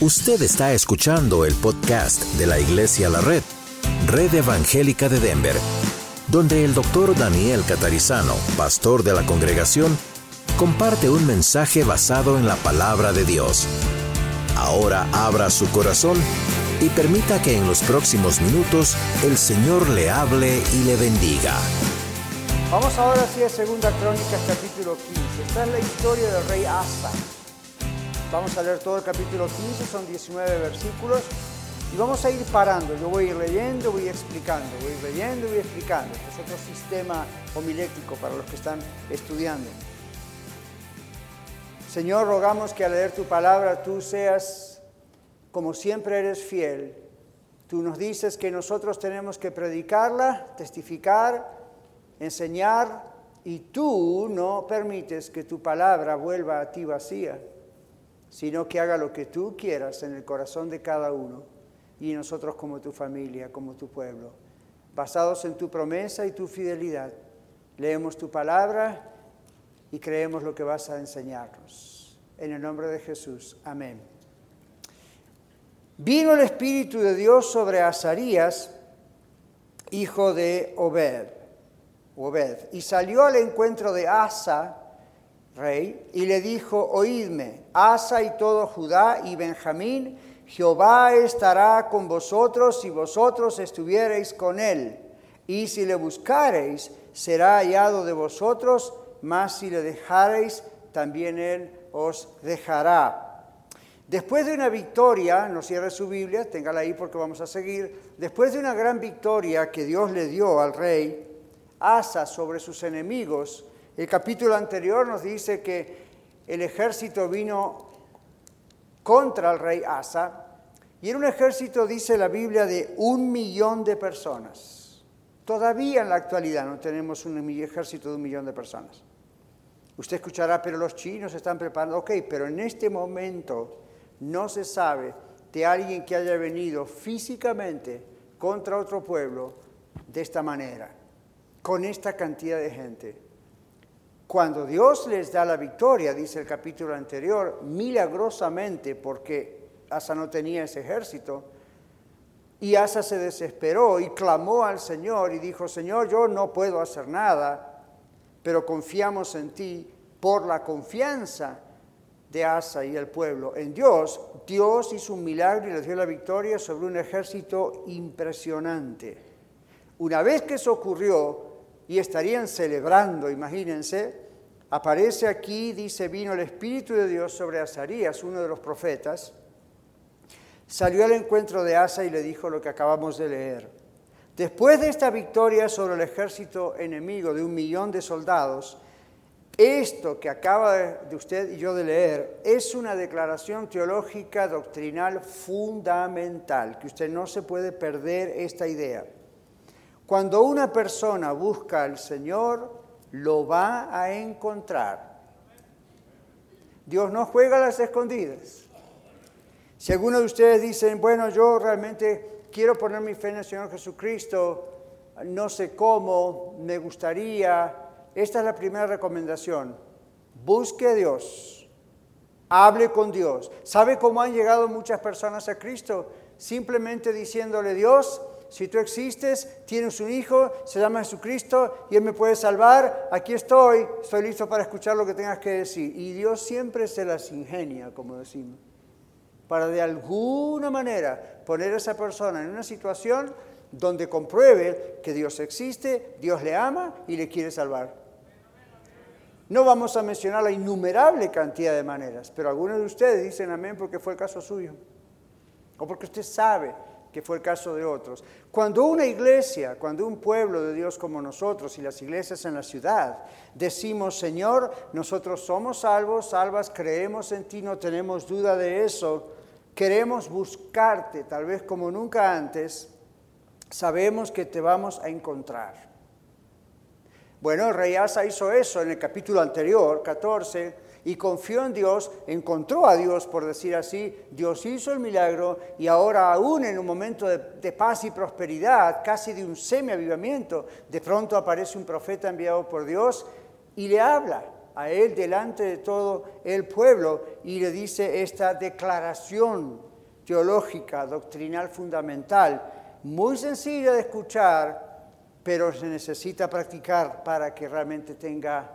Usted está escuchando el podcast de la Iglesia La Red, Red Evangélica de Denver, donde el doctor Daniel Catarizano, pastor de la congregación, comparte un mensaje basado en la palabra de Dios. Ahora abra su corazón y permita que en los próximos minutos el Señor le hable y le bendiga. Vamos ahora sí a Segunda Crónicas capítulo 15. Esta es la historia del rey Asa. Vamos a leer todo el capítulo 15, son 19 versículos. Y vamos a ir parando. Yo voy a ir leyendo, voy explicando, voy a ir leyendo voy explicando. Este es otro sistema homilético para los que están estudiando. Señor, rogamos que al leer tu palabra tú seas, como siempre eres fiel. Tú nos dices que nosotros tenemos que predicarla, testificar, enseñar, y tú no permites que tu palabra vuelva a ti vacía sino que haga lo que tú quieras en el corazón de cada uno y nosotros como tu familia, como tu pueblo. Basados en tu promesa y tu fidelidad, leemos tu palabra y creemos lo que vas a enseñarnos. En el nombre de Jesús, amén. Vino el Espíritu de Dios sobre Azarías, hijo de Obed, Obed, y salió al encuentro de Asa, rey, y le dijo, oídme, Asa y todo Judá y Benjamín, Jehová estará con vosotros si vosotros estuviereis con él, y si le buscareis, será hallado de vosotros, mas si le dejareis, también él os dejará. Después de una victoria, no cierre su Biblia, téngala ahí porque vamos a seguir, después de una gran victoria que Dios le dio al rey, Asa sobre sus enemigos, el capítulo anterior nos dice que el ejército vino contra el rey Asa y era un ejército, dice la Biblia, de un millón de personas. Todavía en la actualidad no tenemos un ejército de un millón de personas. Usted escuchará, pero los chinos están preparando. Ok, pero en este momento no se sabe de alguien que haya venido físicamente contra otro pueblo de esta manera, con esta cantidad de gente. Cuando Dios les da la victoria, dice el capítulo anterior, milagrosamente, porque Asa no tenía ese ejército, y Asa se desesperó y clamó al Señor y dijo, Señor, yo no puedo hacer nada, pero confiamos en ti por la confianza de Asa y el pueblo en Dios. Dios hizo un milagro y les dio la victoria sobre un ejército impresionante. Una vez que eso ocurrió, y estarían celebrando, imagínense, aparece aquí, dice, vino el Espíritu de Dios sobre Azarías, uno de los profetas, salió al encuentro de Asa y le dijo lo que acabamos de leer. Después de esta victoria sobre el ejército enemigo de un millón de soldados, esto que acaba de usted y yo de leer es una declaración teológica doctrinal fundamental, que usted no se puede perder esta idea. Cuando una persona busca al Señor, lo va a encontrar. Dios no juega a las escondidas. Si alguno de ustedes dicen, bueno, yo realmente quiero poner mi fe en el Señor Jesucristo, no sé cómo, me gustaría, esta es la primera recomendación. Busque a Dios, hable con Dios. ¿Sabe cómo han llegado muchas personas a Cristo? Simplemente diciéndole, Dios, si tú existes, tienes un hijo, se llama Jesucristo y Él me puede salvar, aquí estoy, estoy listo para escuchar lo que tengas que decir. Y Dios siempre se las ingenia, como decimos, para de alguna manera poner a esa persona en una situación donde compruebe que Dios existe, Dios le ama y le quiere salvar. No vamos a mencionar la innumerable cantidad de maneras, pero algunos de ustedes dicen amén porque fue el caso suyo, o porque usted sabe que fue el caso de otros. Cuando una iglesia, cuando un pueblo de Dios como nosotros y las iglesias en la ciudad, decimos, Señor, nosotros somos salvos, salvas, creemos en ti, no tenemos duda de eso, queremos buscarte, tal vez como nunca antes, sabemos que te vamos a encontrar. Bueno, el rey Asa hizo eso en el capítulo anterior, 14, y confió en Dios, encontró a Dios, por decir así, Dios hizo el milagro y ahora aún en un momento de, paz y prosperidad, casi de un semi-avivamiento, de pronto aparece un profeta enviado por Dios y le habla a él delante de todo el pueblo y le dice esta declaración teológica, doctrinal fundamental, muy sencilla de escuchar, pero se necesita practicar para que realmente tenga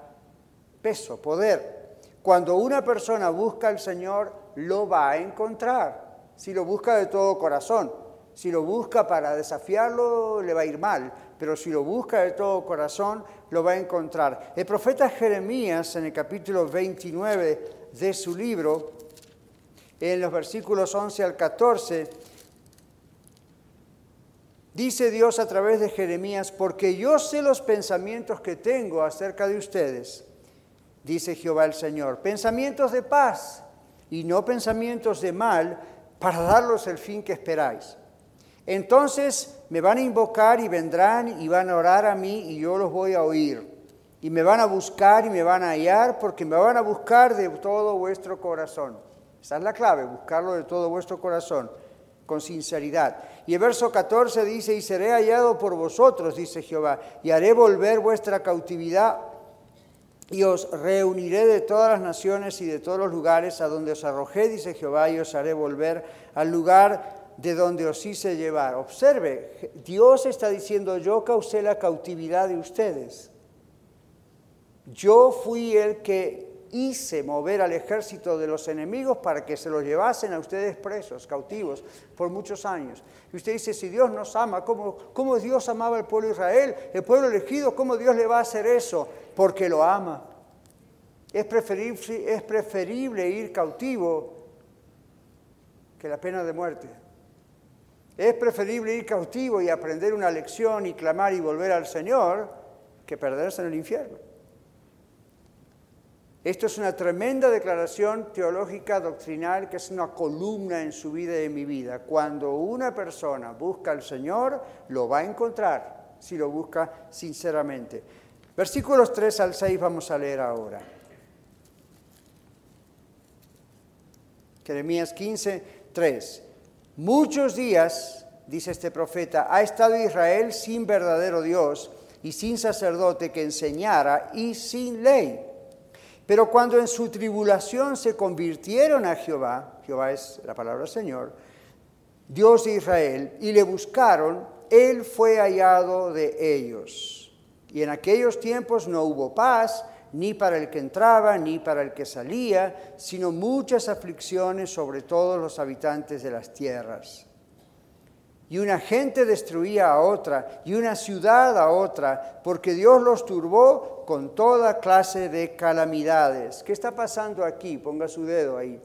peso, poder. Cuando una persona busca al Señor, lo va a encontrar, si lo busca de todo corazón. Si lo busca para desafiarlo, le va a ir mal, pero si lo busca de todo corazón, lo va a encontrar. El profeta Jeremías, en el capítulo 29 de su libro, en los versículos 11 al 14, dice Dios a través de Jeremías, porque yo sé los pensamientos que tengo acerca de ustedes, dice Jehová el Señor, pensamientos de paz y no pensamientos de mal, para darlos el fin que esperáis. Entonces me van a invocar y vendrán y van a orar a mí y yo los voy a oír. Y me van a buscar y me van a hallar porque me van a buscar de todo vuestro corazón. Esa es la clave, buscarlo de todo vuestro corazón, con sinceridad. Y el verso 14 dice, y seré hallado por vosotros, dice Jehová, y haré volver vuestra cautividad y os reuniré de todas las naciones y de todos los lugares a donde os arrojé, dice Jehová, y os haré volver al lugar de donde os hice llevar. Observe, Dios está diciendo, yo causé la cautividad de ustedes. Yo fui el que hice mover al ejército de los enemigos para que se los llevasen a ustedes presos, cautivos, por muchos años. Y usted dice, si Dios nos ama, ¿cómo, cómo Dios amaba al pueblo de Israel? El pueblo elegido, ¿cómo Dios le va a hacer eso? Porque lo ama. Es preferible, es preferible ir cautivo que la pena de muerte. Es preferible ir cautivo y aprender una lección y clamar y volver al Señor que perderse en el infierno. Esto es una tremenda declaración teológica doctrinal que es una columna en su vida y en mi vida. Cuando una persona busca al Señor, lo va a encontrar si lo busca sinceramente. Versículos 3 al 6 vamos a leer ahora. Jeremías 15, 3. Muchos días, dice este profeta, ha estado Israel sin verdadero Dios y sin sacerdote que enseñara y sin ley. Pero cuando en su tribulación se convirtieron a Jehová, Jehová es la palabra Señor, Dios de Israel, y le buscaron, Él fue hallado de ellos. Y en aquellos tiempos no hubo paz, ni para el que entraba, ni para el que salía, sino muchas aflicciones sobre todos los habitantes de las tierras. Y una gente destruía a otra, y una ciudad a otra, porque Dios los turbó con toda clase de calamidades. ¿Qué está pasando aquí? Ponga su dedo ahí.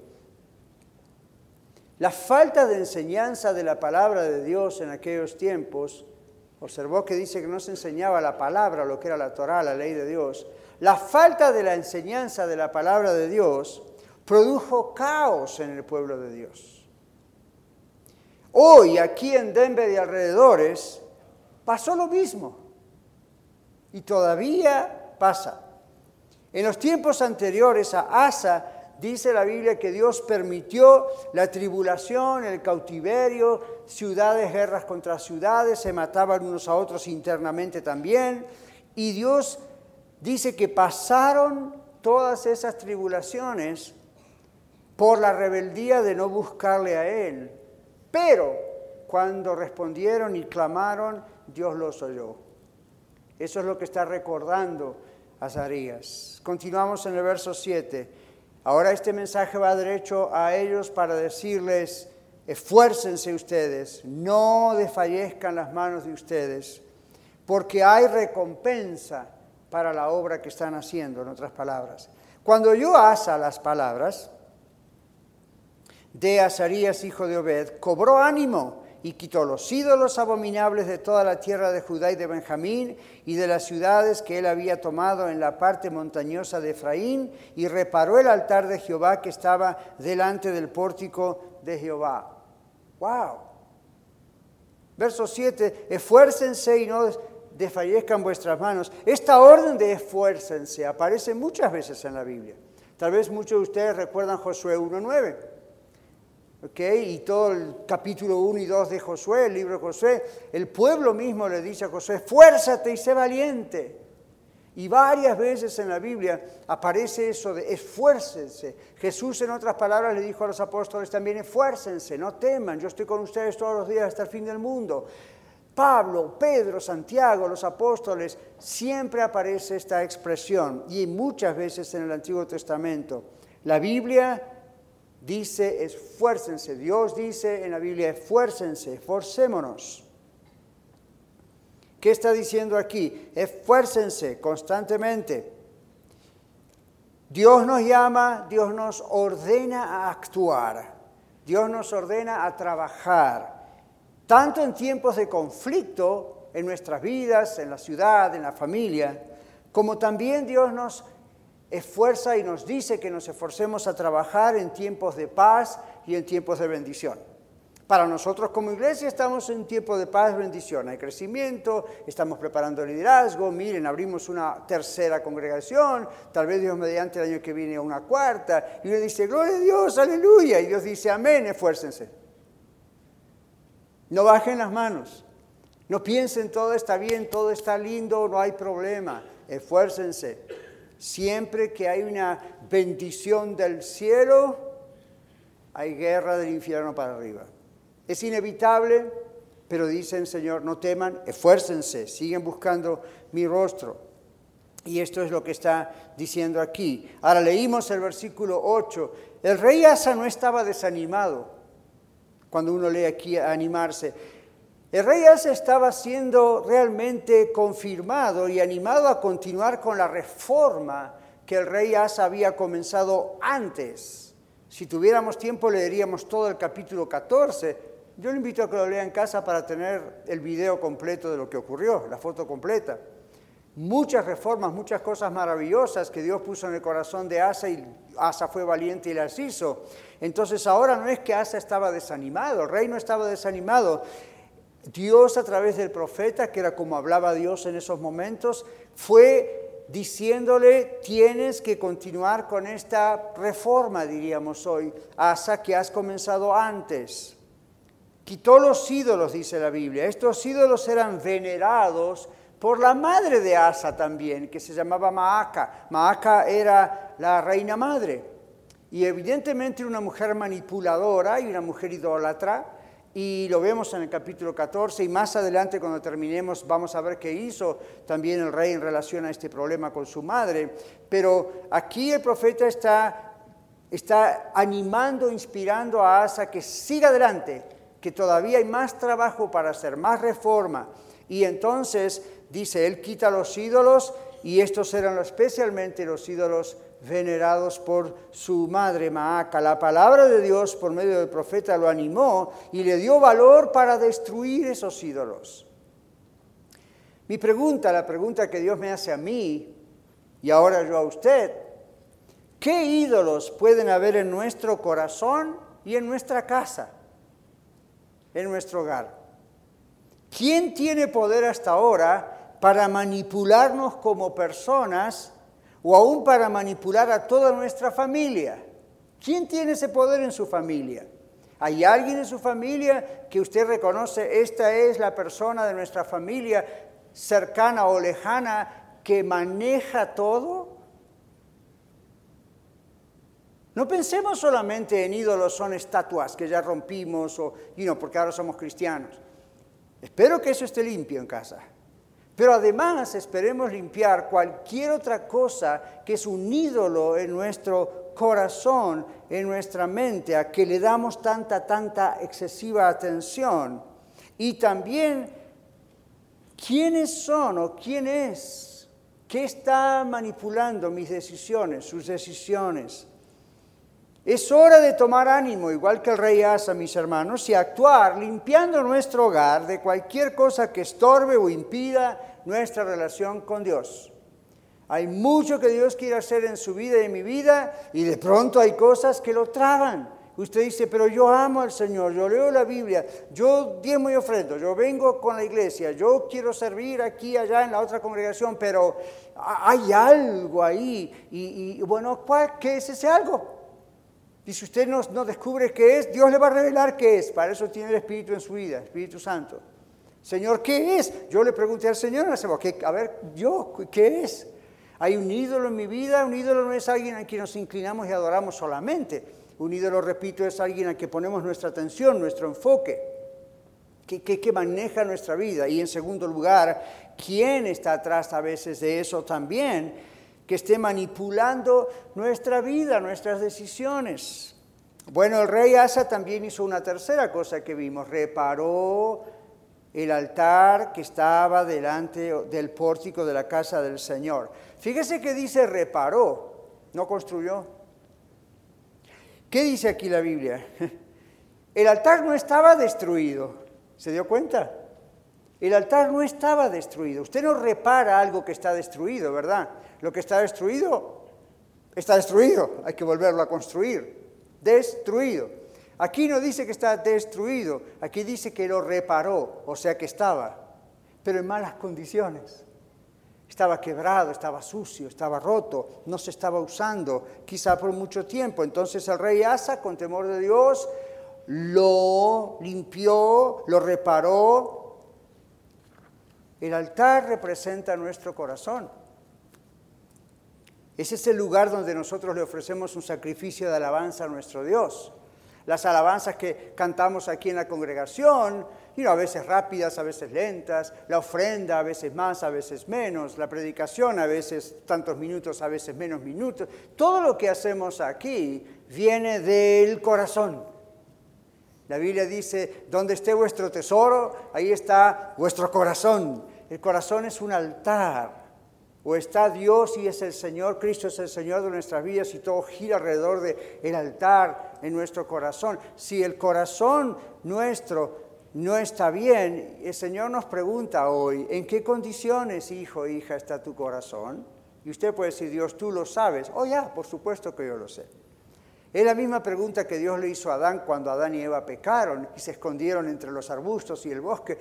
La falta de enseñanza de la palabra de Dios en aquellos tiempos, observó que dice que no se enseñaba la palabra, lo que era la Torah, la ley de Dios, la falta de la enseñanza de la palabra de Dios produjo caos en el pueblo de Dios. Hoy, aquí en Denver y alrededores, pasó lo mismo. Y todavía pasa. En los tiempos anteriores a Asa, dice la Biblia que Dios permitió la tribulación, el cautiverio, ciudades, guerras contra ciudades, se mataban unos a otros internamente también. Y Dios dice que pasaron todas esas tribulaciones por la rebeldía de no buscarle a Él. Pero cuando respondieron y clamaron, Dios los oyó. Eso es lo que está recordando Azarías. Continuamos en el verso 7. Ahora este mensaje va derecho a ellos para decirles, esfuércense ustedes, no desfallezcan las manos de ustedes, porque hay recompensa para la obra que están haciendo, en otras palabras. Cuando yo asa las palabras de Azarías, hijo de Obed, cobró ánimo y quitó los ídolos abominables de toda la tierra de Judá y de Benjamín y de las ciudades que él había tomado en la parte montañosa de Efraín y reparó el altar de Jehová que estaba delante del pórtico de Jehová. ¡Wow! Verso 7, esfuércense y no desfallezcan vuestras manos. Esta orden de esfuércense aparece muchas veces en la Biblia. Tal vez muchos de ustedes recuerdan Josué 1.9. ¿Okay? Y todo el capítulo 1 y 2 de Josué, el libro de Josué, el pueblo mismo le dice a Josué, esfuérzate y sé valiente. Y varias veces en la Biblia aparece eso de esfuércense. Jesús en otras palabras le dijo a los apóstoles también, esfuércense, no teman, yo estoy con ustedes todos los días hasta el fin del mundo. Pablo, Pedro, Santiago, los apóstoles, siempre aparece esta expresión y muchas veces en el Antiguo Testamento. La Biblia dice esfuércense, Dios dice en la Biblia esfuércense, esforcémonos. ¿Qué está diciendo aquí? Esfuércense constantemente. Dios nos llama, Dios nos ordena a actuar, Dios nos ordena a trabajar tanto en tiempos de conflicto en nuestras vidas, en la ciudad, en la familia, como también Dios nos esfuerza y nos dice que nos esforcemos a trabajar en tiempos de paz y en tiempos de bendición. Para nosotros como iglesia estamos en tiempo de paz, bendición, hay crecimiento, estamos preparando liderazgo, miren, abrimos una tercera congregación, tal vez Dios mediante el año que viene una cuarta, y uno dice, gloria a Dios, aleluya, y Dios dice, amén, esfuércense. No bajen las manos. No piensen todo está bien, todo está lindo, no hay problema. Esfuércense. Siempre que hay una bendición del cielo, hay guerra del infierno para arriba. Es inevitable, pero dicen, Señor, no teman, esfuércense, siguen buscando mi rostro. Y esto es lo que está diciendo aquí. Ahora leímos el versículo 8. El rey Asa no estaba desanimado cuando uno lee aquí animarse. El rey Asa estaba siendo realmente confirmado y animado a continuar con la reforma que el rey Asa había comenzado antes. Si tuviéramos tiempo leeríamos todo el capítulo 14. Yo le invito a que lo lea en casa para tener el video completo de lo que ocurrió, la foto completa muchas reformas, muchas cosas maravillosas que Dios puso en el corazón de Asa y Asa fue valiente y las hizo. Entonces ahora no es que Asa estaba desanimado, el rey no estaba desanimado. Dios a través del profeta, que era como hablaba Dios en esos momentos, fue diciéndole, tienes que continuar con esta reforma, diríamos hoy, Asa, que has comenzado antes. Quitó los ídolos, dice la Biblia. Estos ídolos eran venerados por la madre de Asa también, que se llamaba Maaca. Maaca era la reina madre. Y evidentemente una mujer manipuladora y una mujer idólatra. Y lo vemos en el capítulo 14 y más adelante cuando terminemos vamos a ver qué hizo también el rey en relación a este problema con su madre. Pero aquí el profeta está, está animando, inspirando a Asa que siga adelante, que todavía hay más trabajo para hacer, más reforma. Y entonces dice, él quita los ídolos y estos eran especialmente los ídolos venerados por su madre Maaca. La palabra de Dios por medio del profeta lo animó y le dio valor para destruir esos ídolos. Mi pregunta, la pregunta que Dios me hace a mí y ahora yo a usted, ¿qué ídolos pueden haber en nuestro corazón y en nuestra casa, en nuestro hogar? ¿Quién tiene poder hasta ahora para manipularnos como personas o aún para manipular a toda nuestra familia. ¿Quién tiene ese poder en su familia? ¿Hay alguien en su familia que usted reconoce, esta es la persona de nuestra familia cercana o lejana que maneja todo? No pensemos solamente en ídolos, son estatuas que ya rompimos o, you porque ahora somos cristianos. Espero que eso esté limpio en casa. Pero además esperemos limpiar cualquier otra cosa que es un ídolo en nuestro corazón, en nuestra mente, a que le damos tanta, tanta excesiva atención. Y también, ¿quiénes son o quién es? ¿Qué está manipulando mis decisiones, sus decisiones? Es hora de tomar ánimo, igual que el rey Asa, mis hermanos, y actuar limpiando nuestro hogar de cualquier cosa que estorbe o impida nuestra relación con Dios. Hay mucho que Dios quiere hacer en su vida y en mi vida, y de pronto hay cosas que lo traban. Usted dice, pero yo amo al Señor, yo leo la Biblia, yo diezmo y ofrendo, yo vengo con la iglesia, yo quiero servir aquí, allá en la otra congregación, pero hay algo ahí. Y, bueno, ¿cuál, ¿qué es ese algo? Y si usted no, descubre qué es, Dios le va a revelar qué es. Para eso tiene el Espíritu en su vida, Espíritu Santo. Señor, ¿qué es? Yo le pregunté al Señor, a ver, yo, ¿qué es? Hay un ídolo en mi vida, un ídolo no es alguien a quien nos inclinamos y adoramos solamente. Un ídolo, repito, es alguien a quien ponemos nuestra atención, nuestro enfoque, que, que, maneja nuestra vida. Y en segundo lugar, ¿quién está atrás a veces de eso también? Que esté manipulando nuestra vida, nuestras decisiones. Bueno, el rey Asa también hizo una tercera cosa que vimos, reparó el altar que estaba delante del pórtico de la casa del Señor. Fíjese que dice reparó, no construyó. ¿Qué dice aquí la Biblia? El altar no estaba destruido. ¿Se dio cuenta? El altar no estaba destruido. Usted no repara algo que está destruido, ¿verdad? Lo que está destruido está destruido. Hay que volverlo a construir. Destruido. Aquí no dice que está destruido, aquí dice que lo reparó, o sea que estaba, pero en malas condiciones. Estaba quebrado, estaba sucio, estaba roto, no se estaba usando, quizá por mucho tiempo. Entonces el rey Asa, con temor de Dios, lo limpió, lo reparó. El altar representa nuestro corazón. Ese es el lugar donde nosotros le ofrecemos un sacrificio de alabanza a nuestro Dios las alabanzas que cantamos aquí en la congregación, y a veces rápidas, a veces lentas, la ofrenda a veces más, a veces menos, la predicación a veces tantos minutos, a veces menos minutos. Todo lo que hacemos aquí viene del corazón. La Biblia dice, donde esté vuestro tesoro, ahí está vuestro corazón. El corazón es un altar o está Dios y es el Señor, Cristo es el Señor de nuestras vidas y todo gira alrededor del el altar en nuestro corazón. Si el corazón nuestro no está bien, el Señor nos pregunta hoy, ¿en qué condiciones, hijo, hija, está tu corazón? Y usted puede decir, Dios, tú lo sabes. Oh, ya, por supuesto que yo lo sé. Es la misma pregunta que Dios le hizo a Adán cuando Adán y Eva pecaron y se escondieron entre los arbustos y el bosque.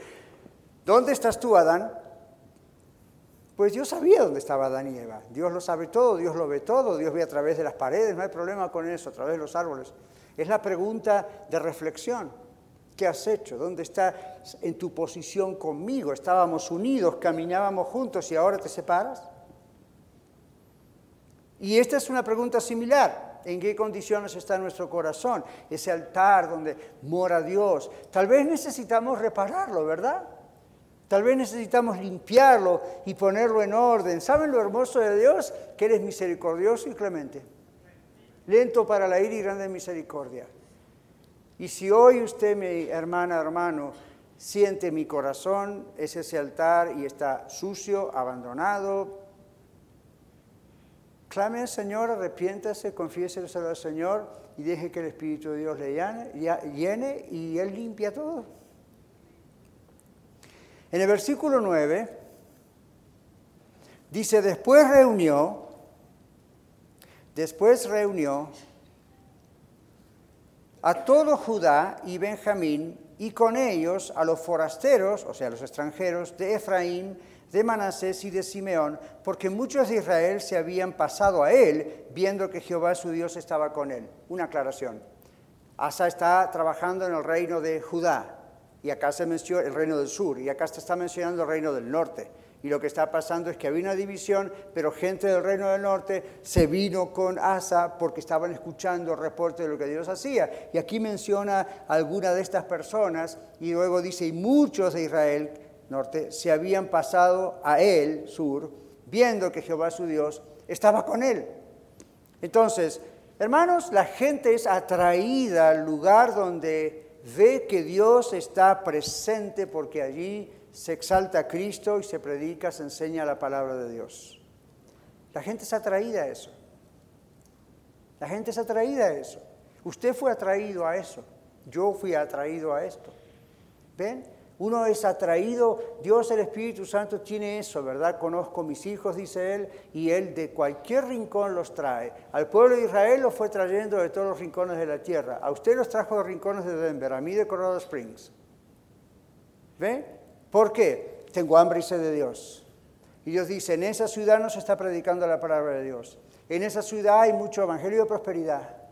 ¿Dónde estás tú, Adán? Pues Dios sabía dónde estaba Adán y Eva. Dios lo sabe todo, Dios lo ve todo, Dios ve a través de las paredes, no hay problema con eso, a través de los árboles. Es la pregunta de reflexión. ¿Qué has hecho? ¿Dónde estás en tu posición conmigo? Estábamos unidos, caminábamos juntos y ahora te separas. Y esta es una pregunta similar. ¿En qué condiciones está nuestro corazón? Ese altar donde mora Dios. Tal vez necesitamos repararlo, ¿verdad? Tal vez necesitamos limpiarlo y ponerlo en orden. ¿Saben lo hermoso de Dios? Que eres misericordioso y clemente. Lento para la ira y grande misericordia. Y si hoy usted, mi hermana, hermano, siente mi corazón, es ese altar y está sucio, abandonado, clame al Señor, arrepiéntase, confiéselo al Señor y deje que el Espíritu de Dios le llene y Él limpia todo. En el versículo 9 dice, después reunió, después reunió a todo Judá y Benjamín y con ellos a los forasteros, o sea, los extranjeros de Efraín, de Manasés y de Simeón, porque muchos de Israel se habían pasado a él, viendo que Jehová su Dios estaba con él. Una aclaración. Asa está trabajando en el reino de Judá y acá se menciona el reino del sur, y acá se está mencionando el reino del norte. Y lo que está pasando es que había una división, pero gente del reino del norte se vino con Asa porque estaban escuchando el reporte de lo que Dios hacía. Y aquí menciona a alguna de estas personas y luego dice, y muchos de Israel norte se habían pasado a él, sur, viendo que Jehová su Dios estaba con él. Entonces, hermanos, la gente es atraída al lugar donde ve que Dios está presente porque allí se exalta a Cristo y se predica, se enseña la palabra de Dios. La gente es atraída a eso. La gente es atraída a eso. Usted fue atraído a eso. Yo fui atraído a esto. ¿Ven? Uno es atraído, Dios el Espíritu Santo tiene eso, ¿verdad? Conozco mis hijos, dice él, y él de cualquier rincón los trae. Al pueblo de Israel los fue trayendo de todos los rincones de la tierra. A usted los trajo de rincones de Denver, a mí de Colorado Springs. ¿Ve? ¿Por qué? Tengo hambre y sed de Dios. Y Dios dice, en esa ciudad no se está predicando la palabra de Dios. En esa ciudad hay mucho evangelio de prosperidad.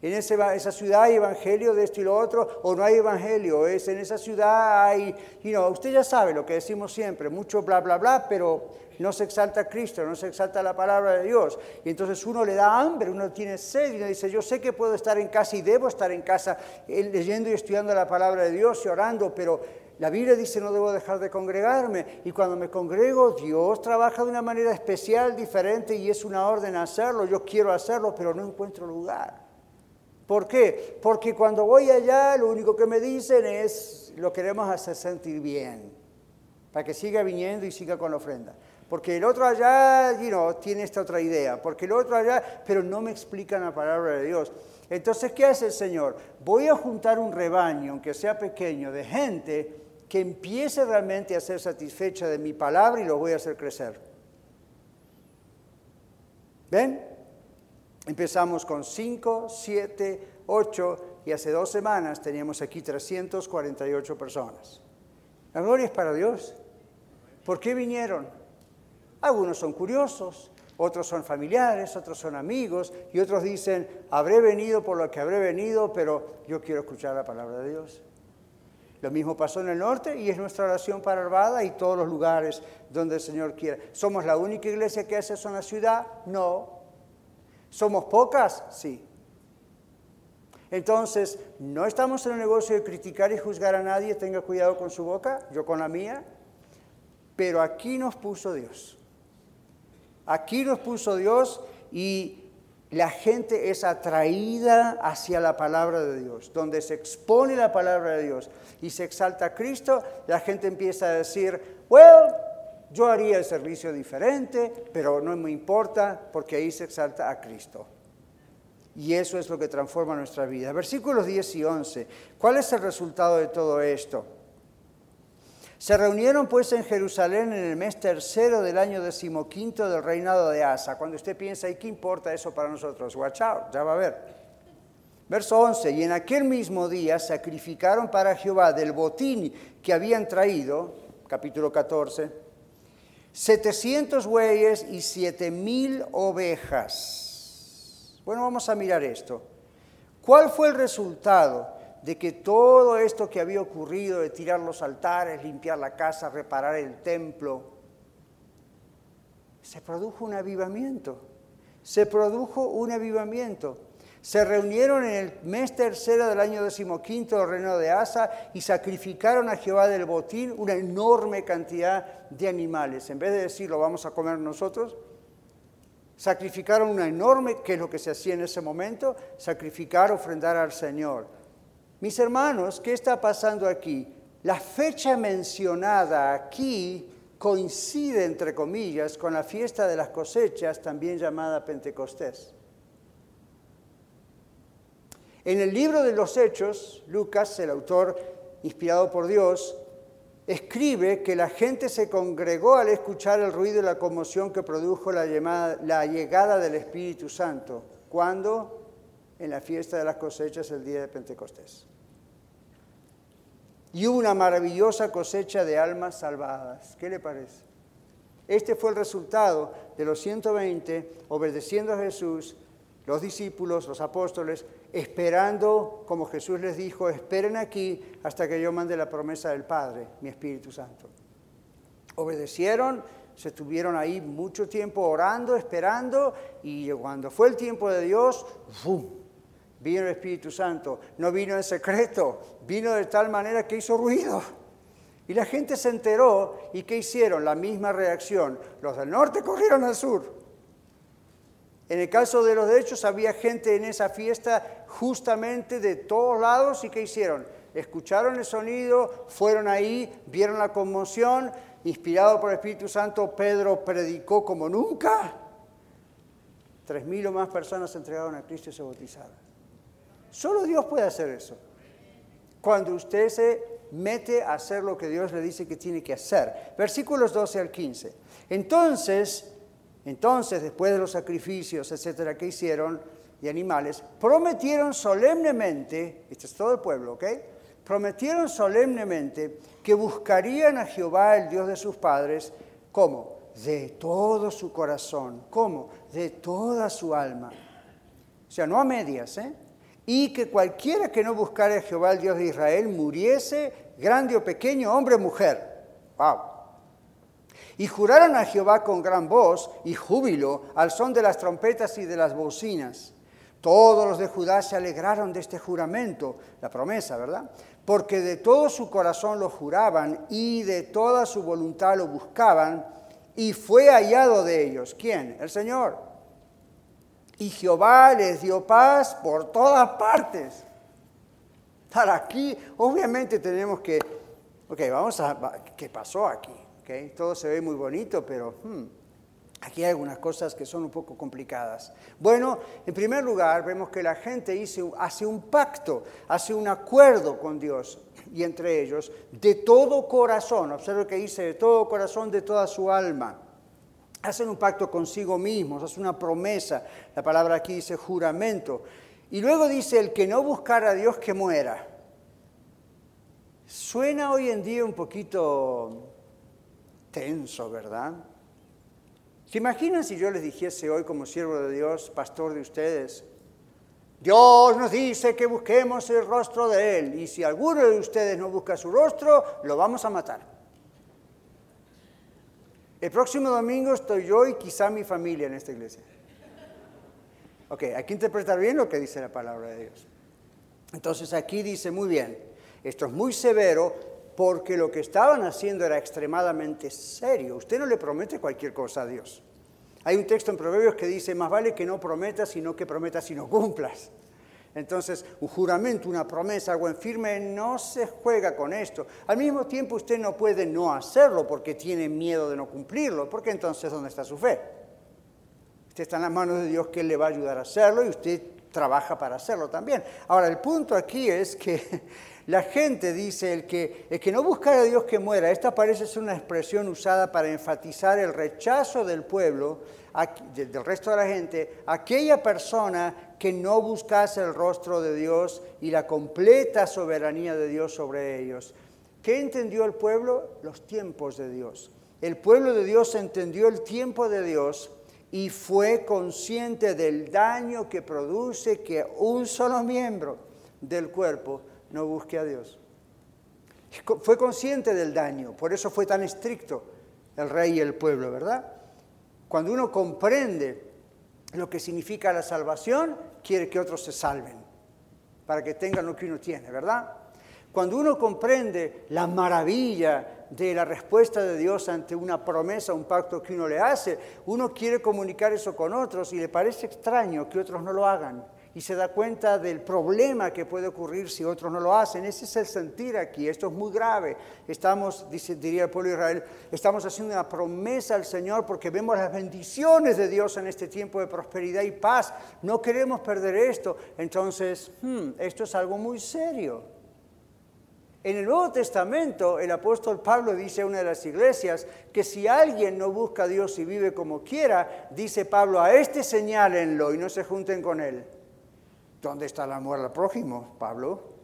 En esa ciudad hay evangelio de esto y lo otro, o no hay evangelio. Es en esa ciudad hay, you know, usted ya sabe lo que decimos siempre, mucho bla, bla, bla, pero no se exalta a Cristo, no se exalta la palabra de Dios. Y entonces uno le da hambre, uno tiene sed y uno dice, yo sé que puedo estar en casa y debo estar en casa eh, leyendo y estudiando la palabra de Dios y orando, pero la Biblia dice no debo dejar de congregarme y cuando me congrego Dios trabaja de una manera especial, diferente y es una orden hacerlo. Yo quiero hacerlo, pero no encuentro lugar. ¿Por qué? Porque cuando voy allá lo único que me dicen es lo queremos hacer sentir bien, para que siga viniendo y siga con la ofrenda. Porque el otro allá you tiene esta otra idea, porque el otro allá, pero no me explican la palabra de Dios. Entonces, ¿qué hace el Señor? Voy a juntar un rebaño, aunque sea pequeño, de gente que empiece realmente a ser satisfecha de mi palabra y lo voy a hacer crecer. ¿Ven? Empezamos con 5, 7, 8 y hace dos semanas teníamos aquí 348 personas. La gloria es para Dios. ¿Por qué vinieron? Algunos son curiosos, otros son familiares, otros son amigos y otros dicen, habré venido por lo que habré venido, pero yo quiero escuchar la palabra de Dios. Lo mismo pasó en el norte y es nuestra oración para Arvada y todos los lugares donde el Señor quiera. ¿Somos la única iglesia que hace eso en la ciudad? No. ¿Somos pocas? Sí. Entonces, no estamos en el negocio de criticar y juzgar a nadie, tenga cuidado con su boca, yo con la mía, pero aquí nos puso Dios. Aquí nos puso Dios y la gente es atraída hacia la palabra de Dios. Donde se expone la palabra de Dios y se exalta a Cristo, la gente empieza a decir, well, yo haría el servicio diferente, pero no me importa porque ahí se exalta a Cristo. Y eso es lo que transforma nuestra vida. Versículos 10 y 11. ¿Cuál es el resultado de todo esto? Se reunieron pues en Jerusalén en el mes tercero del año decimoquinto del reinado de Asa. Cuando usted piensa, ¿y qué importa eso para nosotros? Watch out, ya va a ver. Verso 11, y en aquel mismo día sacrificaron para Jehová del botín que habían traído, capítulo 14, 700 bueyes y 7000 ovejas. Bueno, vamos a mirar esto. ¿Cuál fue el resultado de que todo esto que había ocurrido, de tirar los altares, limpiar la casa, reparar el templo, se produjo un avivamiento? Se produjo un avivamiento se reunieron en el mes tercero del año decimoquinto del reino de Asa y sacrificaron a Jehová del botín una enorme cantidad de animales. En vez de decir lo vamos a comer nosotros, sacrificaron una enorme, que es lo que se hacía en ese momento, sacrificar, ofrendar al Señor. Mis hermanos, ¿qué está pasando aquí? La fecha mencionada aquí coincide, entre comillas, con la fiesta de las cosechas, también llamada Pentecostés. En el libro de los Hechos, Lucas, el autor inspirado por Dios, escribe que la gente se congregó al escuchar el ruido y la conmoción que produjo la, llegada del Espíritu Santo. ¿Cuándo? En la fiesta de las cosechas, el día de Pentecostés. Y hubo una maravillosa cosecha de almas salvadas. ¿Qué le parece? Este fue el resultado de los 120 obedeciendo a Jesús, los discípulos, los apóstoles, esperando, como Jesús les dijo, esperen aquí hasta que yo mande la promesa del Padre, mi Espíritu Santo. Obedecieron, se estuvieron ahí mucho tiempo orando, esperando, y cuando fue el tiempo de Dios, ¡bum! vino el Espíritu Santo. No vino en secreto, vino de tal manera que hizo ruido. Y la gente se enteró y ¿qué hicieron? La misma reacción. Los del norte corrieron al sur. En el caso de los hechos había gente en esa fiesta justamente de todos lados y ¿qué hicieron? Escucharon el sonido, fueron ahí, vieron la conmoción, inspirado por el Espíritu Santo, Pedro predicó como nunca. Tres mil o más personas se entregaron a Cristo y se bautizaron. Solo Dios puede hacer eso. Cuando usted se mete a hacer lo que Dios le dice que tiene que hacer. Versículos 12 al 15. Entonces, entonces, después de los sacrificios, etcétera, que hicieron, de animales, prometieron solemnemente, este es todo el pueblo, ¿ok? Prometieron solemnemente que buscarían a Jehová, el Dios de sus padres, ¿cómo? De todo su corazón, ¿cómo? De toda su alma. O sea, no a medias, ¿eh? y que cualquiera que no buscara a Jehová, el Dios de Israel, muriese, grande o pequeño, hombre o mujer. ¡Wow! Y juraron a Jehová con gran voz y júbilo al son de las trompetas y de las bocinas. Todos los de Judá se alegraron de este juramento, la promesa, ¿verdad? Porque de todo su corazón lo juraban y de toda su voluntad lo buscaban, y fue hallado de ellos. ¿Quién? El Señor y Jehová les dio paz por todas partes. Para aquí, obviamente tenemos que, ok, vamos a, ¿qué pasó aquí? Todo se ve muy bonito, pero hmm, aquí hay algunas cosas que son un poco complicadas. Bueno, en primer lugar, vemos que la gente hace un pacto, hace un acuerdo con Dios y entre ellos de todo corazón. Observe que dice de todo corazón, de toda su alma hacen un pacto consigo mismos, hacen una promesa. La palabra aquí dice juramento. Y luego dice, el que no buscara a Dios que muera. Suena hoy en día un poquito tenso, ¿verdad? ¿Se imaginan si yo les dijese hoy como siervo de Dios, pastor de ustedes, Dios nos dice que busquemos el rostro de Él y si alguno de ustedes no busca su rostro, lo vamos a matar? El próximo domingo estoy yo y quizá mi familia en esta iglesia. Ok, hay que interpretar bien lo que dice la palabra de Dios. Entonces aquí dice muy bien, esto es muy severo porque lo que estaban haciendo era extremadamente serio. Usted no le promete cualquier cosa a Dios. Hay un texto en Proverbios que dice, más vale que no prometas, sino que prometas y no cumplas. Entonces, un juramento, una promesa, algo en firme, no se juega con esto. Al mismo tiempo, usted no puede no hacerlo porque tiene miedo de no cumplirlo, porque entonces, ¿dónde está su fe? Usted está en las manos de Dios que le va a ayudar a hacerlo y usted trabaja para hacerlo también. Ahora, el punto aquí es que la gente dice, el que, el que no buscara a Dios que muera, esta parece ser una expresión usada para enfatizar el rechazo del pueblo, del resto de la gente, aquella persona que no buscase el rostro de Dios y la completa soberanía de Dios sobre ellos. ¿Qué entendió el pueblo? Los tiempos de Dios. El pueblo de Dios entendió el tiempo de Dios y fue consciente del daño que produce que un solo miembro del cuerpo no busque a Dios. Fue consciente del daño, por eso fue tan estricto el rey y el pueblo, ¿verdad? Cuando uno comprende lo que significa la salvación, quiere que otros se salven, para que tengan lo que uno tiene, ¿verdad? Cuando uno comprende la maravilla de la respuesta de Dios ante una promesa, un pacto que uno le hace, uno quiere comunicar eso con otros y le parece extraño que otros no lo hagan y se da cuenta del problema que puede ocurrir si otros no lo hacen. Ese es el sentir aquí, esto es muy grave. Estamos, diría el pueblo de Israel, estamos haciendo una promesa al Señor porque vemos las bendiciones de Dios en este tiempo de prosperidad y paz. No queremos perder esto. Entonces, hmm, esto es algo muy serio. En el Nuevo Testamento, el apóstol Pablo dice a una de las iglesias que si alguien no busca a Dios y vive como quiera, dice Pablo, a este señálenlo y no se junten con él. ¿Dónde está el amor al prójimo, Pablo?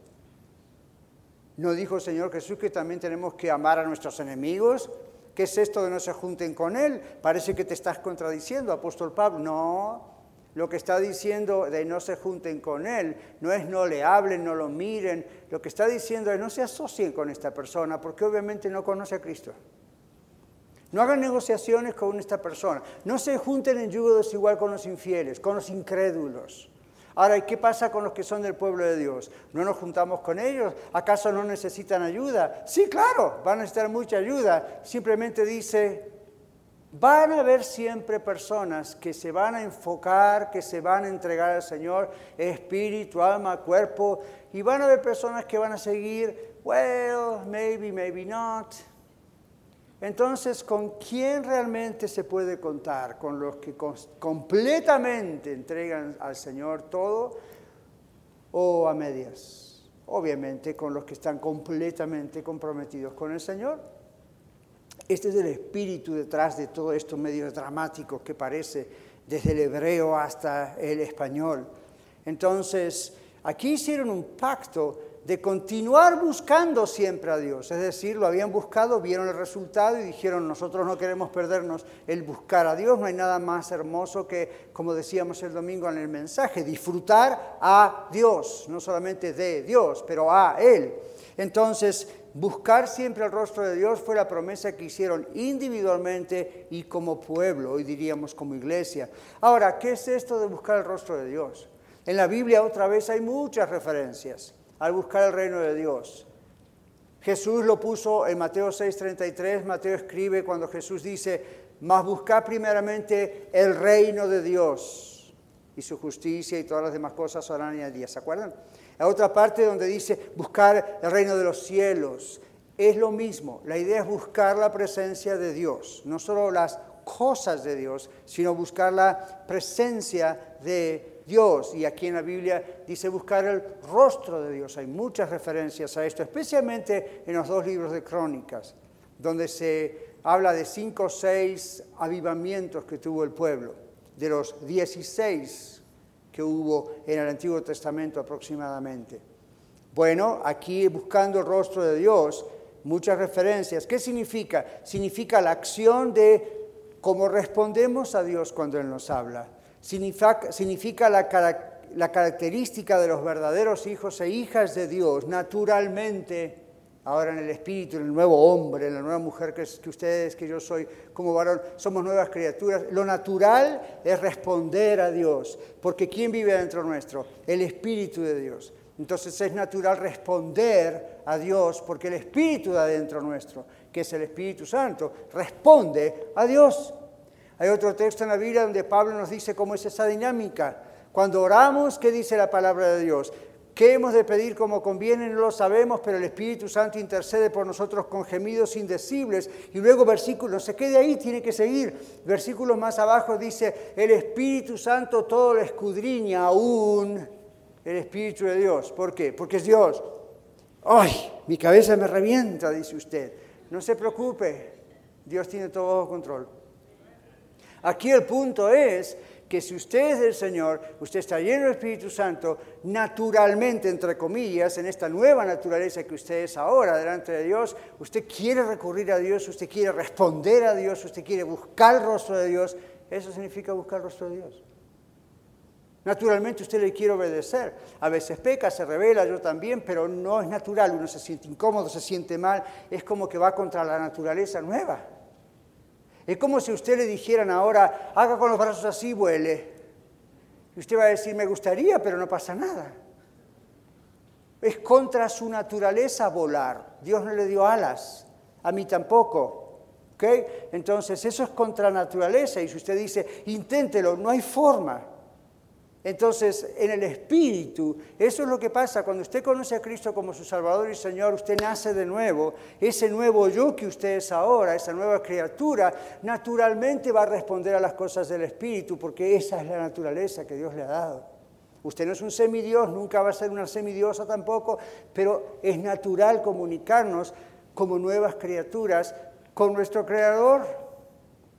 ¿No dijo el Señor Jesús que también tenemos que amar a nuestros enemigos? ¿Qué es esto de no se junten con Él? Parece que te estás contradiciendo, apóstol Pablo. No, lo que está diciendo de no se junten con Él no es no le hablen, no lo miren. Lo que está diciendo es no se asocien con esta persona porque obviamente no conoce a Cristo. No hagan negociaciones con esta persona. No se junten en yugo desigual con los infieles, con los incrédulos. Ahora, ¿qué pasa con los que son del pueblo de Dios? ¿No nos juntamos con ellos? ¿Acaso no necesitan ayuda? Sí, claro, van a necesitar mucha ayuda. Simplemente dice, van a haber siempre personas que se van a enfocar, que se van a entregar al Señor, espíritu, alma, cuerpo, y van a haber personas que van a seguir, well, maybe, maybe not. Entonces, ¿con quién realmente se puede contar? ¿Con los que completamente entregan al Señor todo o a medias? Obviamente con los que están completamente comprometidos con el Señor. Este es el espíritu detrás de todo esto medio dramático que parece desde el hebreo hasta el español. Entonces, aquí hicieron un pacto de continuar buscando siempre a Dios. Es decir, lo habían buscado, vieron el resultado y dijeron, nosotros no queremos perdernos el buscar a Dios. No hay nada más hermoso que, como decíamos el domingo en el mensaje, disfrutar a Dios, no solamente de Dios, pero a Él. Entonces, buscar siempre el rostro de Dios fue la promesa que hicieron individualmente y como pueblo, hoy diríamos como iglesia. Ahora, ¿qué es esto de buscar el rostro de Dios? En la Biblia otra vez hay muchas referencias al buscar el reino de Dios. Jesús lo puso en Mateo 6:33, Mateo escribe cuando Jesús dice, mas buscar primeramente el reino de Dios y su justicia y todas las demás cosas serán añadidas. ¿Se acuerdan? La otra parte donde dice buscar el reino de los cielos. Es lo mismo, la idea es buscar la presencia de Dios, no solo las cosas de Dios, sino buscar la presencia de Dios. Y aquí en la Biblia dice buscar el rostro de Dios. Hay muchas referencias a esto, especialmente en los dos libros de Crónicas, donde se habla de cinco o seis avivamientos que tuvo el pueblo, de los 16 que hubo en el Antiguo Testamento aproximadamente. Bueno, aquí buscando el rostro de Dios, muchas referencias. ¿Qué significa? Significa la acción de cómo respondemos a Dios cuando Él nos habla. Significa, la característica de los verdaderos hijos e hijas de Dios, naturalmente ahora en el espíritu, en el nuevo hombre, en la nueva mujer que, que, ustedes, que yo soy como varón, somos nuevas criaturas. Lo natural es responder a Dios, porque ¿quién vive dentro nuestro? El Espíritu de Dios. Entonces es natural responder a Dios, porque el Espíritu de adentro nuestro, que es el Espíritu Santo, responde a Dios. Hay otro texto en la Biblia donde Pablo nos dice cómo es esa dinámica. Cuando oramos, ¿qué dice la palabra de Dios? ¿Qué hemos de pedir como conviene? No lo sabemos, pero el Espíritu Santo intercede por nosotros con gemidos indecibles. Y luego versículo, no se quede ahí, tiene que seguir. Versículos más abajo dice, el Espíritu Santo todo lo escudriña aún el Espíritu de Dios. ¿Por qué? Porque es Dios. ¡Ay! Mi cabeza me revienta, dice usted. No se preocupe, Dios tiene todo bajo control. Aquí el punto es que si usted es del Señor, usted está lleno del Espíritu Santo, naturalmente, entre comillas, en esta nueva naturaleza que usted es ahora delante de Dios, usted quiere recurrir a Dios, usted quiere responder a Dios, usted quiere buscar el rostro de Dios. Eso significa buscar el rostro de Dios. Naturalmente usted le quiere obedecer. A veces peca, se revela, yo también, pero no es natural. Uno se siente incómodo, se siente mal. Es como que va contra la naturaleza nueva. Es como si usted le dijeran ahora, haga con los brazos así, vuele. Y usted va a decir, me gustaría, pero no pasa nada. Es contra su naturaleza volar. Dios no le dio alas, a mí tampoco. ¿Okay? Entonces, eso es contra naturaleza. Y si usted dice, inténtelo, no hay forma. Entonces, en el Espíritu, eso es lo que pasa cuando usted conoce a Cristo como su Salvador y Señor, usted nace de nuevo. Ese nuevo yo que usted es ahora, esa nueva criatura, naturalmente va a responder a las cosas del Espíritu, porque esa es la naturaleza que Dios le ha dado. Usted no es un semidios, nunca va a ser una semidiosa tampoco, pero es natural comunicarnos como nuevas criaturas con nuestro Creador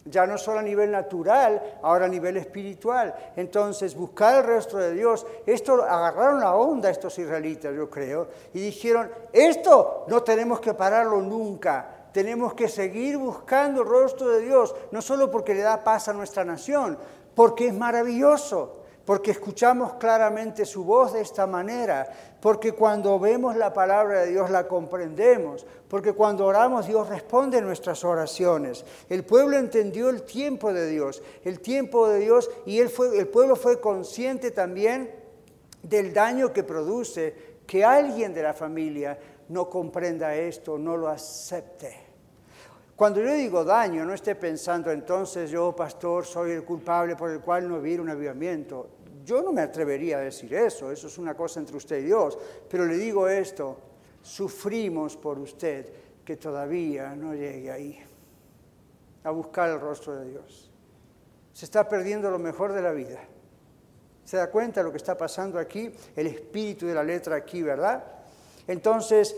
ya no solo a nivel natural, ahora a nivel espiritual. Entonces, buscar el rostro de Dios, esto agarraron la onda estos israelitas, yo creo, y dijeron, esto no tenemos que pararlo nunca, tenemos que seguir buscando el rostro de Dios, no solo porque le da paz a nuestra nación, porque es maravilloso porque escuchamos claramente su voz de esta manera, porque cuando vemos la palabra de Dios la comprendemos, porque cuando oramos Dios responde nuestras oraciones. El pueblo entendió el tiempo de Dios, el tiempo de Dios, y el pueblo fue consciente también del daño que produce que alguien de la familia no comprenda esto, no lo acepte. Cuando yo digo daño, no esté pensando entonces yo, pastor, soy el culpable por el cual no hubiera un avivamiento. Yo no me atrevería a decir eso, eso es una cosa entre usted y Dios, pero le digo esto, sufrimos por usted que todavía no llegue ahí, a buscar el rostro de Dios. Se está perdiendo lo mejor de la vida. ¿Se da cuenta de lo que está pasando aquí? El espíritu de la letra aquí, ¿verdad? Entonces,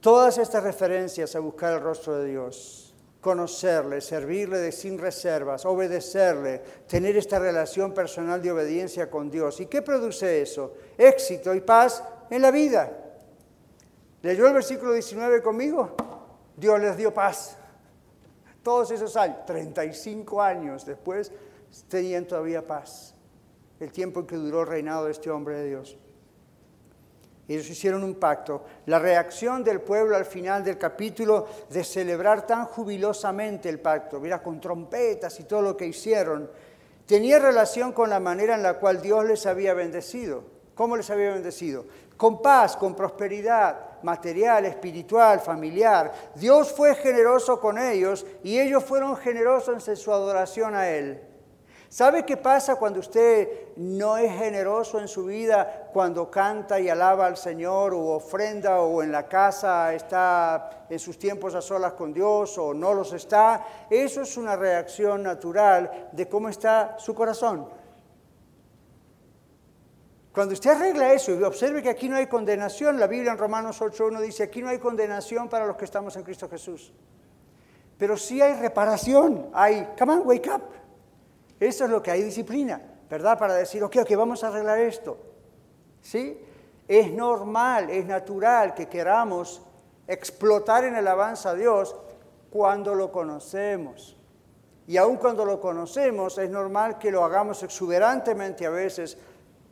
todas estas referencias a buscar el rostro de Dios conocerle, servirle de sin reservas, obedecerle, tener esta relación personal de obediencia con Dios. ¿Y qué produce eso? Éxito y paz en la vida. ¿Leyó el versículo 19 conmigo? Dios les dio paz. Todos esos años, 35 años después, tenían todavía paz. El tiempo en que duró el reinado de este hombre de Dios. Ellos hicieron un pacto. La reacción del pueblo al final del capítulo de celebrar tan jubilosamente el pacto, mira, con trompetas y todo lo que hicieron, tenía relación con la manera en la cual Dios les había bendecido. ¿Cómo les había bendecido? Con paz, con prosperidad material, espiritual, familiar. Dios fue generoso con ellos y ellos fueron generosos en su adoración a Él. ¿Sabe qué pasa cuando usted no es generoso en su vida, cuando canta y alaba al Señor o ofrenda o en la casa está en sus tiempos a solas con Dios o no los está? Eso es una reacción natural de cómo está su corazón. Cuando usted arregla eso y observe que aquí no hay condenación, la Biblia en Romanos 8.1 dice, aquí no hay condenación para los que estamos en Cristo Jesús. Pero sí hay reparación, hay, come on, wake up. Eso es lo que hay disciplina, ¿verdad? Para decir, ok, ok, vamos a arreglar esto. ¿Sí? Es normal, es natural que queramos explotar en el avance a Dios cuando lo conocemos. Y aun cuando lo conocemos, es normal que lo hagamos exuberantemente a veces,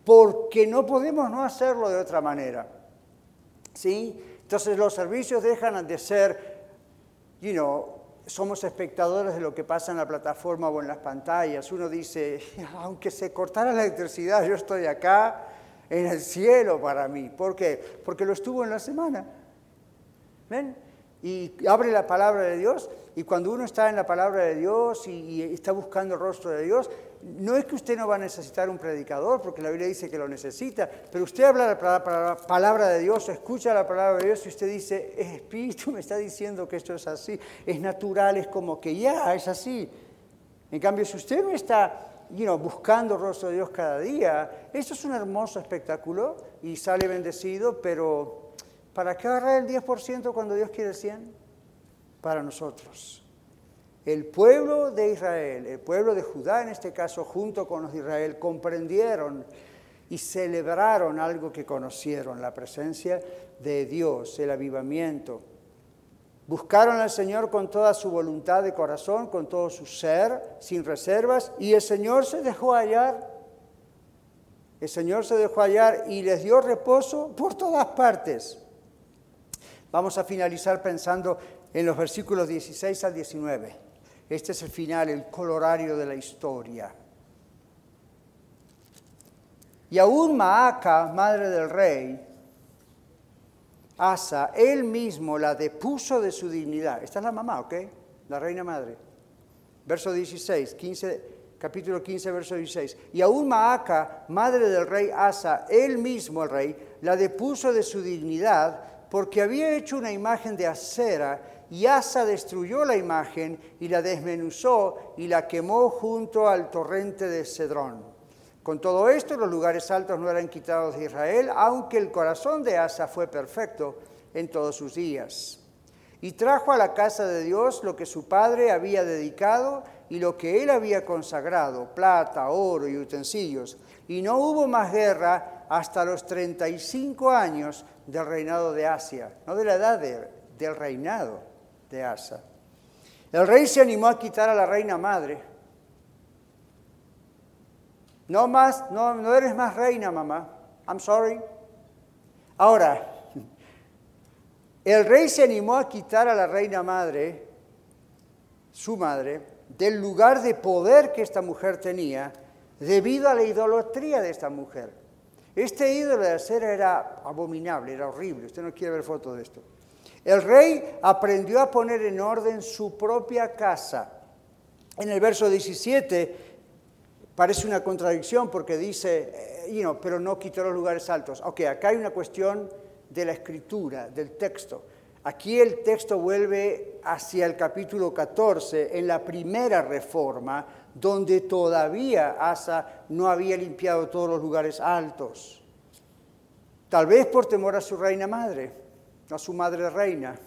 porque no podemos no hacerlo de otra manera. ¿Sí? Entonces los servicios dejan de ser, you know, somos espectadores de lo que pasa en la plataforma o en las pantallas. Uno dice, aunque se cortara la electricidad, yo estoy acá en el cielo para mí. ¿Por qué? Porque lo estuvo en la semana. ¿Ven? Y abre la palabra de Dios y cuando uno está en la palabra de Dios y, está buscando el rostro de Dios, no es que usted no va a necesitar un predicador, porque la Biblia dice que lo necesita, pero usted habla la palabra de Dios, escucha la palabra de Dios y usted dice, Espíritu me está diciendo que esto es así, es natural, es como que ya, es así. En cambio, si usted no está buscando el rostro de Dios cada día, esto es un hermoso espectáculo y sale bendecido, pero ¿para qué agarrar el 10% cuando Dios quiere el 100%? para nosotros. El pueblo de Israel, el pueblo de Judá en este caso, junto con los de Israel, comprendieron y celebraron algo que conocieron, la presencia de Dios, el avivamiento. Buscaron al Señor con toda su voluntad de corazón, con todo su ser, sin reservas, y el Señor se dejó hallar. El Señor se dejó hallar y les dio reposo por todas partes. Vamos a finalizar pensando en los versículos 16 al 19. Este es el final, el colorario de la historia. Y aún Maaca, madre del rey, Asa, él mismo la depuso de su dignidad. Esta es la mamá, ¿ok? La reina madre. Verso 16, 15, capítulo 15, verso 16. Y aún Maaca, madre del rey Asa, él mismo, el rey, la depuso de su dignidad porque había hecho una imagen de acera y Asa destruyó la imagen y la desmenuzó y la quemó junto al torrente de Cedrón. Con todo esto, los lugares altos no eran quitados de Israel, aunque el corazón de Asa fue perfecto en todos sus días. Y trajo a la casa de Dios lo que su padre había dedicado y lo que él había consagrado, plata, oro y utensilios. Y no hubo más guerra hasta los 35 años del reinado de Asia, no de la edad del reinado de Asa. El rey se animó a quitar a la reina madre. No más, no, no eres más reina, mamá. I'm sorry. Ahora, el rey se animó a quitar a la reina madre, su madre, del lugar de poder que esta mujer tenía debido a la idolatría de esta mujer. Este ídolo de acera era abominable, era horrible. Usted no quiere ver fotos de esto. El rey aprendió a poner en orden su propia casa. En el verso 17 parece una contradicción porque dice, eh, pero no quitó los lugares altos. Ok, acá hay una cuestión de la escritura, del texto. Aquí el texto vuelve hacia el capítulo 14, en la primera reforma, donde todavía Asa no había limpiado todos los lugares altos. Tal vez por temor a su reina madre a su madre reina.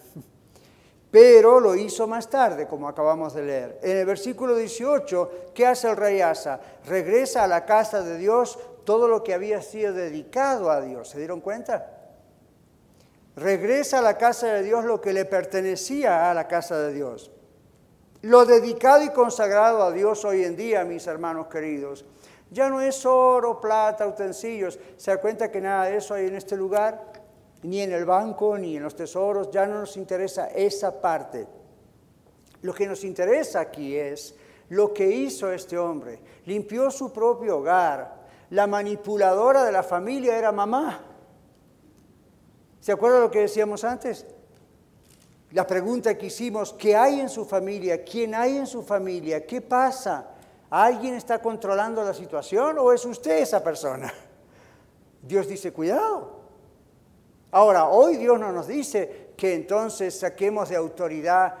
Pero lo hizo más tarde, como acabamos de leer. En el versículo 18, ¿qué hace el rey Asa? Regresa a la casa de Dios todo lo que había sido dedicado a Dios. ¿Se dieron cuenta? regresa a la casa de Dios lo que le pertenecía a la casa de Dios. Lo dedicado y consagrado a Dios hoy en día, mis hermanos queridos, ya no es oro, plata, utensilios. ¿Se da cuenta que nada de eso hay en este lugar? Ni en el banco, ni en los tesoros. Ya no nos interesa esa parte. Lo que nos interesa aquí es lo que hizo este hombre. Limpió su propio hogar. La manipuladora de la familia era mamá. ¿Se acuerda lo que decíamos antes? La pregunta que hicimos, ¿qué hay en su familia? ¿Quién hay en su familia? ¿Qué pasa? ¿Alguien está controlando la situación o es usted esa persona? Dios dice, cuidado. Ahora, hoy Dios no nos dice que entonces saquemos de autoridad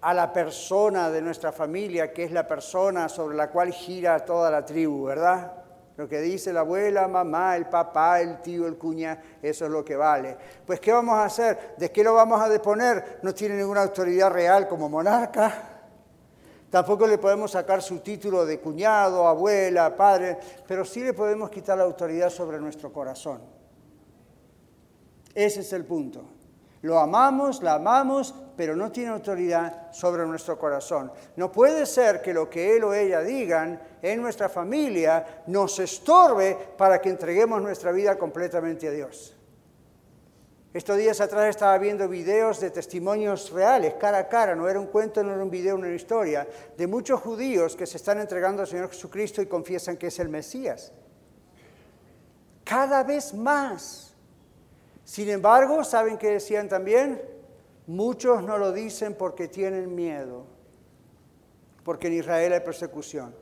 a la persona de nuestra familia, que es la persona sobre la cual gira toda la tribu, ¿verdad? Lo que dice la abuela, mamá, el papá, el tío, el cuña, eso es lo que vale. Pues ¿qué vamos a hacer? ¿De qué lo vamos a deponer? No tiene ninguna autoridad real como monarca. Tampoco le podemos sacar su título de cuñado, abuela, padre, pero sí le podemos quitar la autoridad sobre nuestro corazón. Ese es el punto. Lo amamos, la amamos, pero no tiene autoridad sobre nuestro corazón. No puede ser que lo que él o ella digan en nuestra familia nos estorbe para que entreguemos nuestra vida completamente a Dios. Estos días atrás estaba viendo videos de testimonios reales, cara a cara, no era un cuento, no era un video, no era una historia, de muchos judíos que se están entregando al Señor Jesucristo y confiesan que es el Mesías. Cada vez más sin embargo, ¿saben qué decían también? Muchos no lo dicen porque tienen miedo, porque en Israel hay persecución.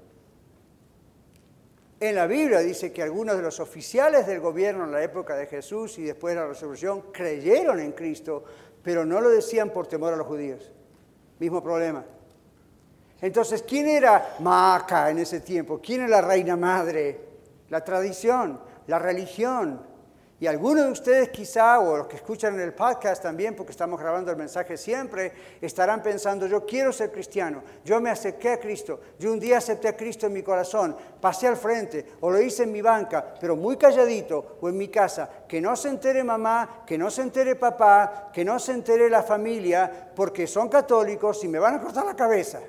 En la Biblia dice que algunos de los oficiales del gobierno en la época de Jesús y después de la resurrección creyeron en Cristo, pero no lo decían por temor a los judíos. Mismo problema. Entonces, ¿quién era Maca en ese tiempo? ¿Quién era la reina madre? La tradición, la religión, y algunos de ustedes quizá, o los que escuchan en el podcast también, porque estamos grabando el mensaje siempre, estarán pensando, yo quiero ser cristiano, yo me acerqué a Cristo, yo un día acepté a Cristo en mi corazón, pasé al frente, o lo hice en mi banca, pero muy calladito, o en mi casa, que no se entere mamá, que no se entere papá, que no se entere la familia, porque son católicos y me van a cortar la cabeza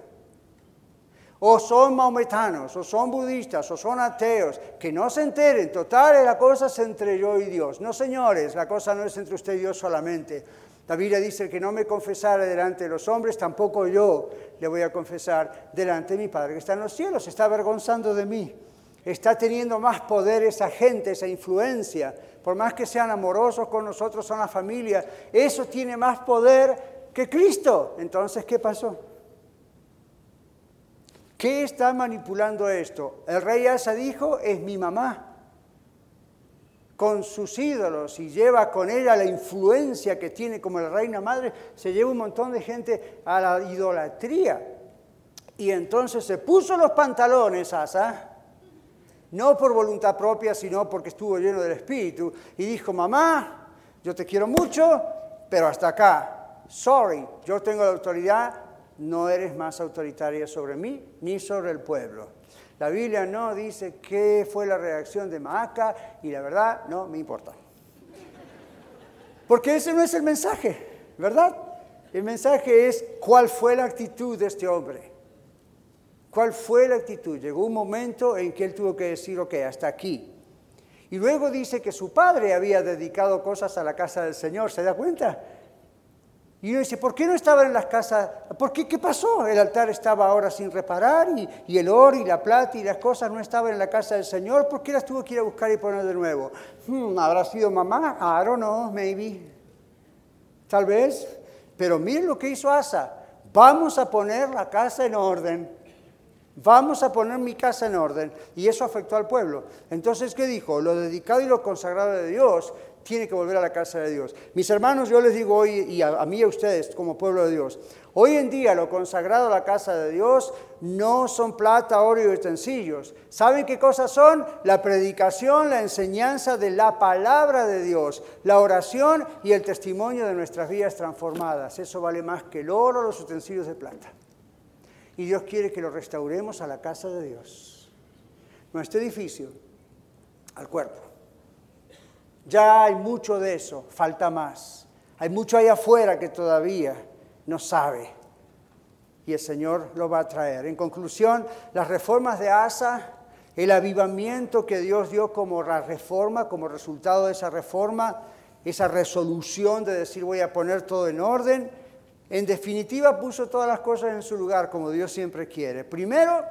o son maometanos, o son budistas, o son ateos, que no se enteren, total, la cosa es entre yo y Dios. No, señores, la cosa no es entre usted y Dios solamente. La Biblia dice que no me confesara delante de los hombres, tampoco yo le voy a confesar delante de mi Padre que está en los cielos, se está avergonzando de mí. Está teniendo más poder esa gente, esa influencia, por más que sean amorosos con nosotros, son la familia, eso tiene más poder que Cristo. Entonces, ¿qué pasó? ¿Qué está manipulando esto? El rey Asa dijo, es mi mamá, con sus ídolos y lleva con ella la influencia que tiene como la reina madre, se lleva un montón de gente a la idolatría. Y entonces se puso los pantalones Asa, no por voluntad propia, sino porque estuvo lleno del Espíritu, y dijo, mamá, yo te quiero mucho, pero hasta acá. Sorry, yo tengo la autoridad no eres más autoritaria sobre mí ni sobre el pueblo. La Biblia no dice qué fue la reacción de Maaca y la verdad no me importa. Porque ese no es el mensaje, ¿verdad? El mensaje es cuál fue la actitud de este hombre. ¿Cuál fue la actitud? Llegó un momento en que él tuvo que decir, ok, hasta aquí. Y luego dice que su padre había dedicado cosas a la casa del Señor, ¿se da cuenta? Y uno dice, ¿por qué no estaban en las casas? ¿Por qué? ¿Qué pasó? El altar estaba ahora sin reparar y, el oro y la plata y las cosas no estaban en la casa del Señor. ¿Por qué las tuvo que ir a buscar y poner de nuevo? Hmm, ¿Habrá sido mamá? I don't know, maybe. Tal vez. Pero miren lo que hizo Asa. Vamos a poner la casa en orden. Vamos a poner mi casa en orden. Y eso afectó al pueblo. Entonces, ¿qué dijo? Lo dedicado y lo consagrado de Dios tiene que volver a la casa de Dios. Mis hermanos, yo les digo hoy, y a, mí y a ustedes como pueblo de Dios, hoy en día lo consagrado a la casa de Dios no son plata, oro y utensilios. ¿Saben qué cosas son? La predicación, la enseñanza de la palabra de Dios, la oración y el testimonio de nuestras vidas transformadas. Eso vale más que el oro, los utensilios de plata. Y Dios quiere que lo restauremos a la casa de Dios. Nuestro edificio, al cuerpo. Ya hay mucho de eso, falta más. Hay mucho allá afuera que todavía no sabe. Y el Señor lo va a traer. En conclusión, las reformas de Asa, el avivamiento que Dios dio como la reforma, como resultado de esa reforma, esa resolución de decir voy a poner todo en orden, en definitiva puso todas las cosas en su lugar como Dios siempre quiere. Primero,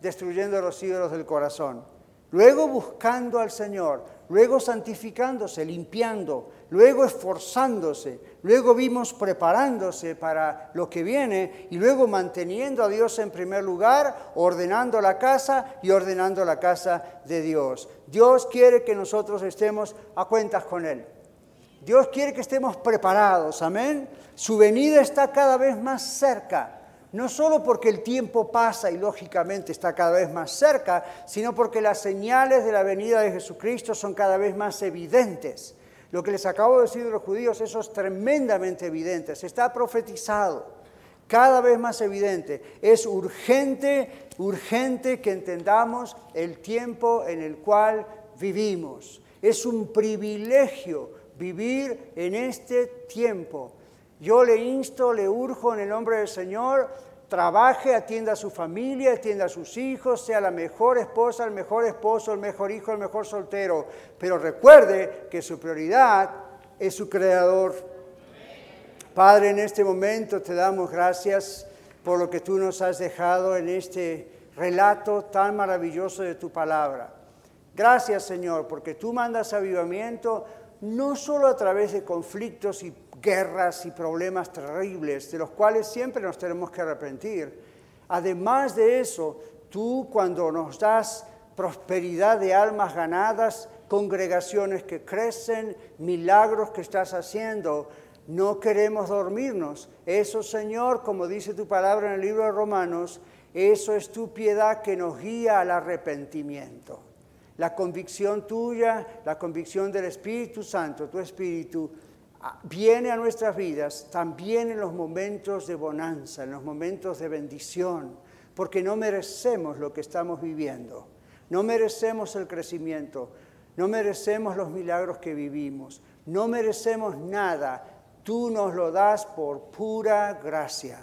destruyendo los ídolos del corazón. Luego buscando al Señor, luego santificándose, limpiando, luego esforzándose, luego vimos preparándose para lo que viene y luego manteniendo a Dios en primer lugar, ordenando la casa y ordenando la casa de Dios. Dios quiere que nosotros estemos a cuentas con Él. Dios quiere que estemos preparados, amén. Su venida está cada vez más cerca, no solo porque el tiempo pasa y lógicamente está cada vez más cerca, sino porque las señales de la venida de Jesucristo son cada vez más evidentes. Lo que les acabo de decir de los judíos, eso es tremendamente evidente, está profetizado, cada vez más evidente. Es urgente, urgente que entendamos el tiempo en el cual vivimos. Es un privilegio vivir en este tiempo. Yo le insto, le urjo en el nombre del Señor, trabaje, atienda a su familia, atienda a sus hijos, sea la mejor esposa, el mejor esposo, el mejor hijo, el mejor soltero. Pero recuerde que su prioridad es su Creador. Padre, en este momento te damos gracias por lo que tú nos has dejado en este relato tan maravilloso de tu palabra. Gracias, Señor, porque tú mandas avivamiento no solo a través de conflictos y guerras y problemas terribles, de los cuales siempre nos tenemos que arrepentir. Además de eso, tú cuando nos das prosperidad de almas ganadas, congregaciones que crecen, milagros que estás haciendo, no queremos dormirnos. Eso, Señor, como dice tu palabra en el libro de Romanos, eso es tu piedad que nos guía al arrepentimiento. La convicción tuya, la convicción del Espíritu Santo, tu Espíritu, viene a nuestras vidas también en los momentos de bonanza, en los momentos de bendición, porque no merecemos lo que estamos viviendo, no merecemos el crecimiento, no merecemos los milagros que vivimos, no merecemos nada, tú nos lo das por pura gracia.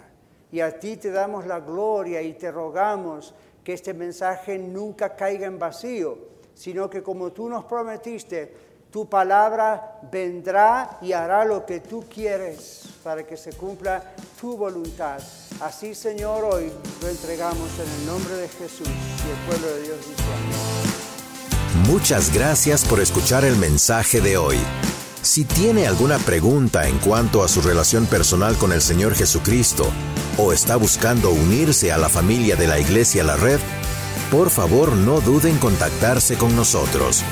Y a ti te damos la gloria y te rogamos que este mensaje nunca caiga en vacío, sino que como tú nos prometiste, tu palabra vendrá y hará lo que tú quieres para que se cumpla tu voluntad. Así, Señor, hoy lo entregamos en el nombre de Jesús y el pueblo de Dios dice Muchas gracias por escuchar el mensaje de hoy. Si tiene alguna pregunta en cuanto a su relación personal con el Señor Jesucristo o está buscando unirse a la familia de la Iglesia La Red, por favor no duden en contactarse con nosotros.